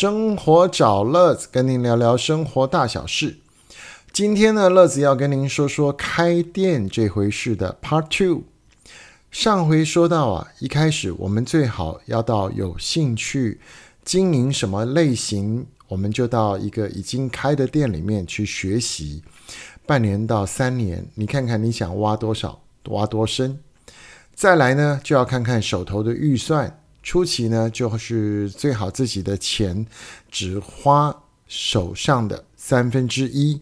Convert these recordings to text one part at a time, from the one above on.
生活找乐子，跟您聊聊生活大小事。今天呢，乐子要跟您说说开店这回事的 Part Two。上回说到啊，一开始我们最好要到有兴趣经营什么类型，我们就到一个已经开的店里面去学习，半年到三年，你看看你想挖多少，挖多深。再来呢，就要看看手头的预算。初期呢，就是最好自己的钱只花手上的三分之一，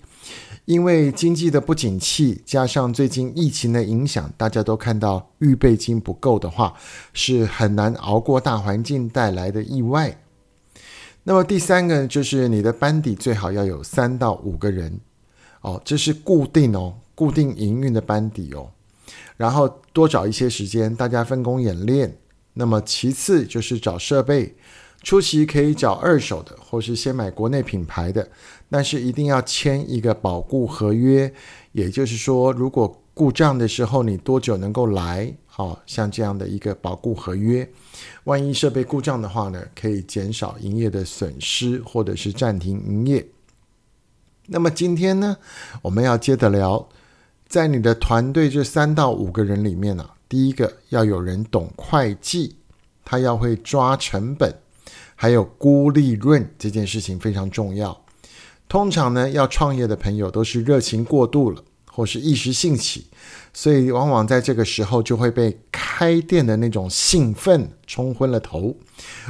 因为经济的不景气，加上最近疫情的影响，大家都看到预备金不够的话，是很难熬过大环境带来的意外。那么第三个就是你的班底最好要有三到五个人哦，这是固定哦，固定营运的班底哦。然后多找一些时间，大家分工演练。那么其次就是找设备，初期可以找二手的，或是先买国内品牌的，但是一定要签一个保固合约。也就是说，如果故障的时候，你多久能够来？好像这样的一个保固合约，万一设备故障的话呢，可以减少营业的损失，或者是暂停营业。那么今天呢，我们要接着聊。在你的团队这三到五个人里面呢，第一个要有人懂会计，他要会抓成本，还有估利润这件事情非常重要。通常呢，要创业的朋友都是热情过度了，或是一时兴起，所以往往在这个时候就会被开店的那种兴奋冲昏了头，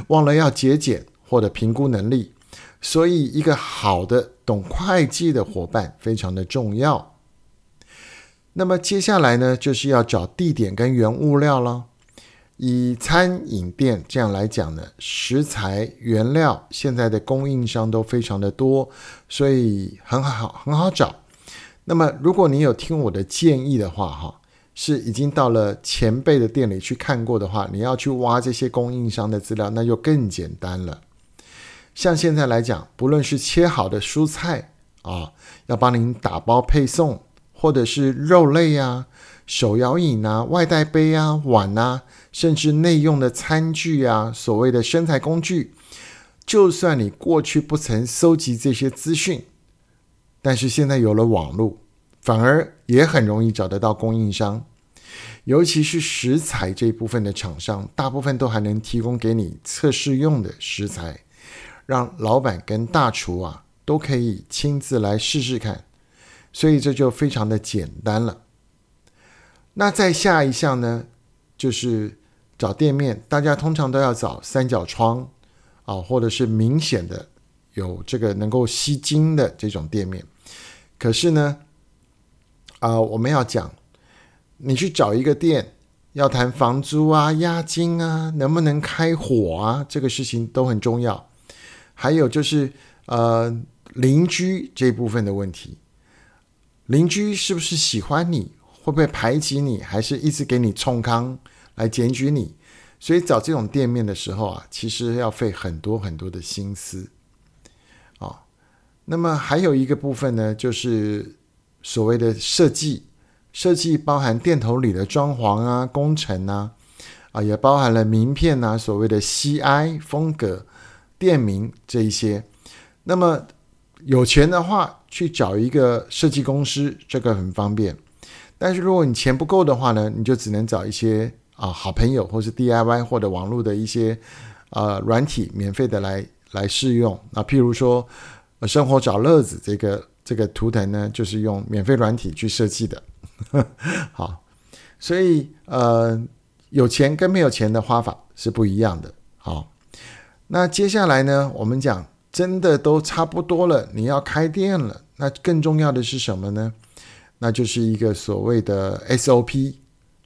忘了要节俭或者评估能力。所以，一个好的懂会计的伙伴非常的重要。那么接下来呢，就是要找地点跟原物料了。以餐饮店这样来讲呢，食材原料现在的供应商都非常的多，所以很好很好找。那么如果你有听我的建议的话，哈，是已经到了前辈的店里去看过的话，你要去挖这些供应商的资料，那就更简单了。像现在来讲，不论是切好的蔬菜啊，要帮您打包配送。或者是肉类啊、手摇饮啊、外带杯啊、碗啊，甚至内用的餐具啊，所谓的身材工具，就算你过去不曾搜集这些资讯，但是现在有了网络，反而也很容易找得到供应商。尤其是食材这一部分的厂商，大部分都还能提供给你测试用的食材，让老板跟大厨啊都可以亲自来试试看。所以这就非常的简单了。那再下一项呢，就是找店面。大家通常都要找三角窗啊，或者是明显的有这个能够吸金的这种店面。可是呢，啊，我们要讲，你去找一个店，要谈房租啊、押金啊、能不能开火啊，这个事情都很重要。还有就是呃，邻居这部分的问题。邻居是不是喜欢你？会不会排挤你？还是一直给你冲康来检举你？所以找这种店面的时候啊，其实要费很多很多的心思啊。那么还有一个部分呢，就是所谓的设计。设计包含店头里的装潢啊、工程啊，啊，也包含了名片啊，所谓的 CI 风格、店名这一些。那么有钱的话，去找一个设计公司，这个很方便。但是如果你钱不够的话呢，你就只能找一些啊好朋友，或是 DIY 或者网络的一些呃软体，免费的来来试用。那譬如说，生活找乐子这个这个图腾呢，就是用免费软体去设计的。好，所以呃，有钱跟没有钱的花法是不一样的。好，那接下来呢，我们讲。真的都差不多了，你要开店了，那更重要的是什么呢？那就是一个所谓的 SOP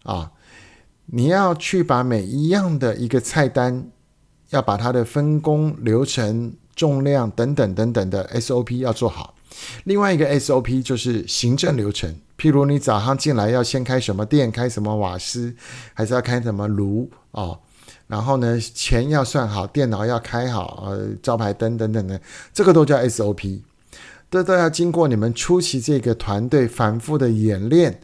啊，你要去把每一样的一个菜单，要把它的分工流程、重量等等等等的 SOP 要做好。另外一个 SOP 就是行政流程，譬如你早上进来要先开什么店，开什么瓦斯，还是要开什么炉啊？然后呢，钱要算好，电脑要开好，呃，招牌灯等等的，这个都叫 SOP，这都要经过你们初期这个团队反复的演练，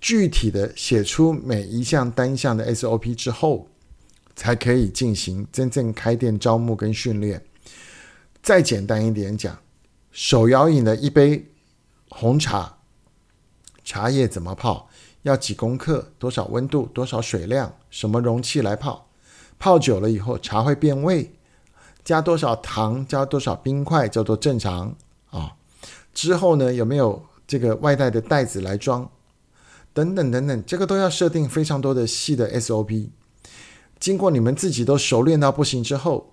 具体的写出每一项单项的 SOP 之后，才可以进行真正开店招募跟训练。再简单一点讲，手摇饮的一杯红茶，茶叶怎么泡？要几公克？多少温度？多少水量？什么容器来泡？泡久了以后，茶会变味。加多少糖？加多少冰块叫做正常啊？之后呢，有没有这个外带的袋子来装？等等等等，这个都要设定非常多的细的 SOP。经过你们自己都熟练到不行之后，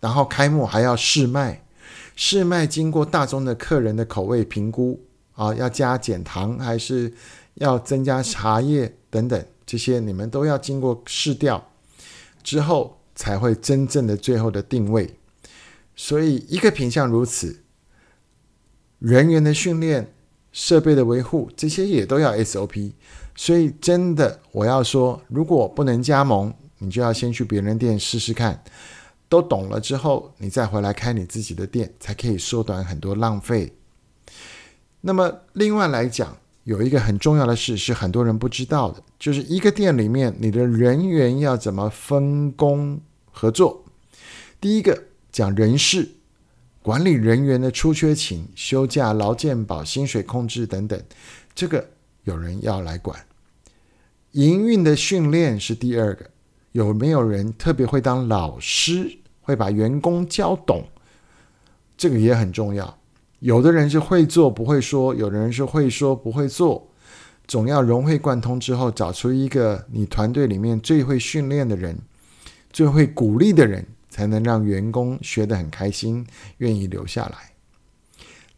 然后开幕还要试卖，试卖经过大众的客人的口味评估啊，要加减糖还是要增加茶叶等等，这些你们都要经过试调之后，才会真正的最后的定位。所以一个品相如此，人员的训练、设备的维护，这些也都要 SOP。所以真的，我要说，如果不能加盟，你就要先去别人店试试看，都懂了之后，你再回来开你自己的店，才可以缩短很多浪费。那么另外来讲，有一个很重要的事是很多人不知道的，就是一个店里面你的人员要怎么分工合作。第一个讲人事，管理人员的出缺勤、休假、劳健保、薪水控制等等，这个有人要来管。营运的训练是第二个。有没有人特别会当老师，会把员工教懂？这个也很重要。有的人是会做不会说，有的人是会说不会做。总要融会贯通之后，找出一个你团队里面最会训练的人、最会鼓励的人，才能让员工学得很开心，愿意留下来。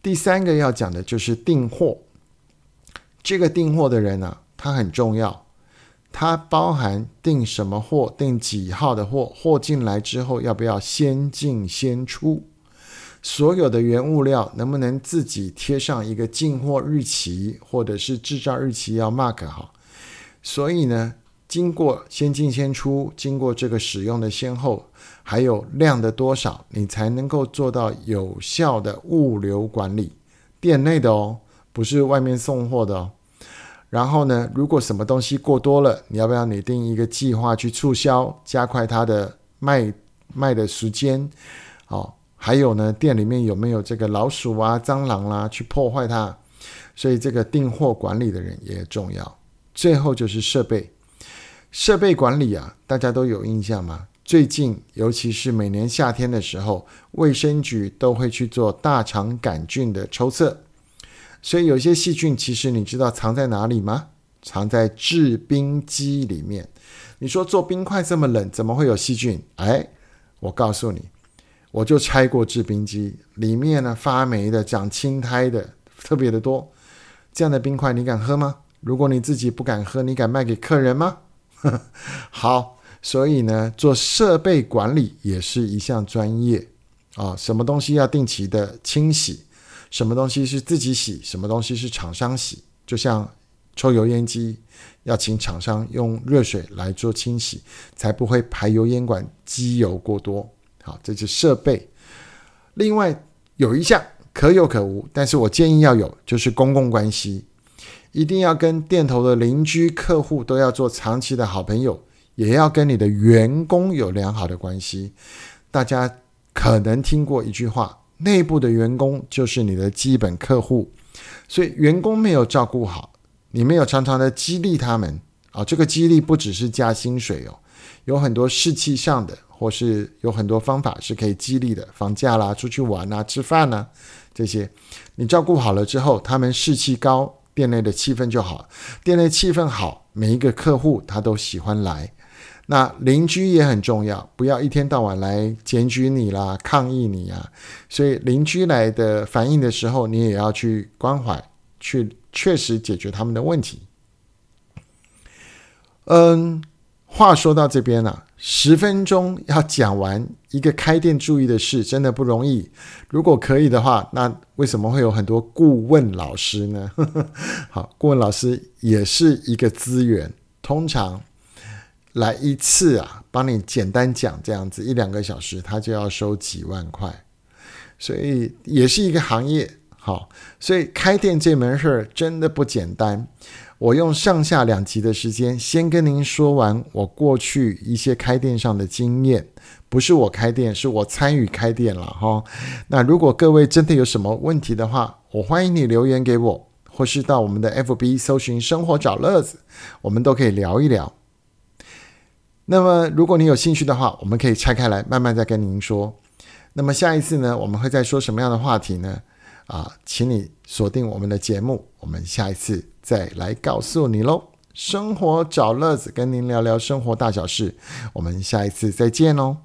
第三个要讲的就是订货。这个订货的人呢，他很重要。他包含订什么货，订几号的货，货进来之后要不要先进先出？所有的原物料能不能自己贴上一个进货日期，或者是制造日期要 mark 好？所以呢，经过先进先出，经过这个使用的先后，还有量的多少，你才能够做到有效的物流管理。店内的哦，不是外面送货的哦。然后呢，如果什么东西过多了，你要不要拟定一个计划去促销，加快它的卖卖的时间？哦，还有呢，店里面有没有这个老鼠啊、蟑螂啦，去破坏它？所以这个订货管理的人也重要。最后就是设备，设备管理啊，大家都有印象吗？最近，尤其是每年夏天的时候，卫生局都会去做大肠杆菌的抽测。所以有些细菌，其实你知道藏在哪里吗？藏在制冰机里面。你说做冰块这么冷，怎么会有细菌？哎，我告诉你，我就拆过制冰机，里面呢发霉的、长青苔的特别的多。这样的冰块你敢喝吗？如果你自己不敢喝，你敢卖给客人吗？好，所以呢，做设备管理也是一项专业啊。什么东西要定期的清洗？什么东西是自己洗，什么东西是厂商洗？就像抽油烟机，要请厂商用热水来做清洗，才不会排油烟管机油过多。好，这是设备。另外有一项可有可无，但是我建议要有，就是公共关系，一定要跟店头的邻居、客户都要做长期的好朋友，也要跟你的员工有良好的关系。大家可能听过一句话。内部的员工就是你的基本客户，所以员工没有照顾好，你没有常常的激励他们啊。这个激励不只是加薪水哦，有很多士气上的，或是有很多方法是可以激励的，放假啦、出去玩啊、吃饭啊这些，你照顾好了之后，他们士气高，店内的气氛就好，店内气氛好，每一个客户他都喜欢来。那邻居也很重要，不要一天到晚来检举你啦、抗议你啊。所以邻居来的反映的时候，你也要去关怀，去确实解决他们的问题。嗯，话说到这边了，十分钟要讲完一个开店注意的事，真的不容易。如果可以的话，那为什么会有很多顾问老师呢？好，顾问老师也是一个资源，通常。来一次啊，帮你简单讲这样子一两个小时，他就要收几万块，所以也是一个行业好，所以开店这门事儿真的不简单。我用上下两集的时间，先跟您说完我过去一些开店上的经验，不是我开店，是我参与开店了哈。那如果各位真的有什么问题的话，我欢迎你留言给我，或是到我们的 FB 搜寻“生活找乐子”，我们都可以聊一聊。那么，如果你有兴趣的话，我们可以拆开来慢慢再跟您说。那么下一次呢，我们会再说什么样的话题呢？啊，请你锁定我们的节目，我们下一次再来告诉你喽。生活找乐子，跟您聊聊生活大小事，我们下一次再见喽。